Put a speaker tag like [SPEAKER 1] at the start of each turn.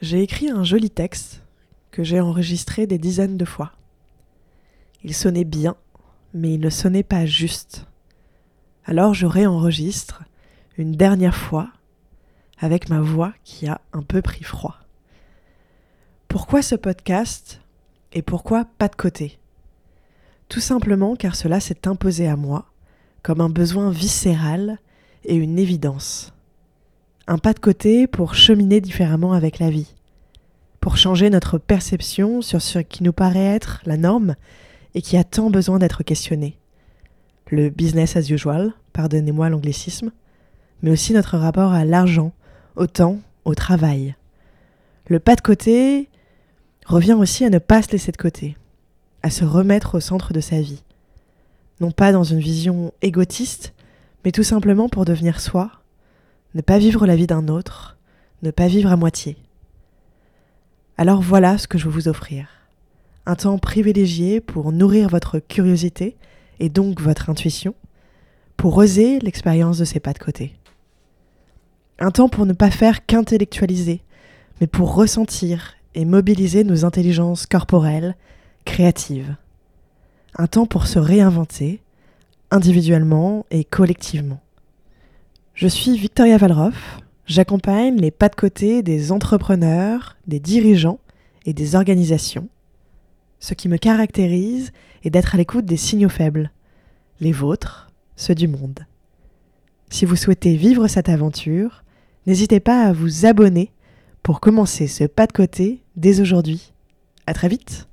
[SPEAKER 1] J'ai écrit un joli texte que j'ai enregistré des dizaines de fois. Il sonnait bien, mais il ne sonnait pas juste. Alors je réenregistre une dernière fois avec ma voix qui a un peu pris froid. Pourquoi ce podcast et pourquoi pas de côté? Tout simplement car cela s'est imposé à moi comme un besoin viscéral et une évidence. Un pas de côté pour cheminer différemment avec la vie, pour changer notre perception sur ce qui nous paraît être la norme et qui a tant besoin d'être questionné. Le business as usual, pardonnez-moi l'anglicisme, mais aussi notre rapport à l'argent, au temps, au travail. Le pas de côté revient aussi à ne pas se laisser de côté, à se remettre au centre de sa vie. Non pas dans une vision égotiste, mais tout simplement pour devenir soi, ne pas vivre la vie d'un autre, ne pas vivre à moitié. Alors voilà ce que je veux vous offrir. Un temps privilégié pour nourrir votre curiosité et donc votre intuition, pour oser l'expérience de ces pas de côté. Un temps pour ne pas faire qu'intellectualiser, mais pour ressentir et mobiliser nos intelligences corporelles, créatives. Un temps pour se réinventer, individuellement et collectivement. Je suis Victoria Valroff, j'accompagne les pas de côté des entrepreneurs, des dirigeants et des organisations. Ce qui me caractérise est d'être à l'écoute des signaux faibles, les vôtres, ceux du monde. Si vous souhaitez vivre cette aventure, n'hésitez pas à vous abonner pour commencer ce pas de côté dès aujourd'hui. À très vite!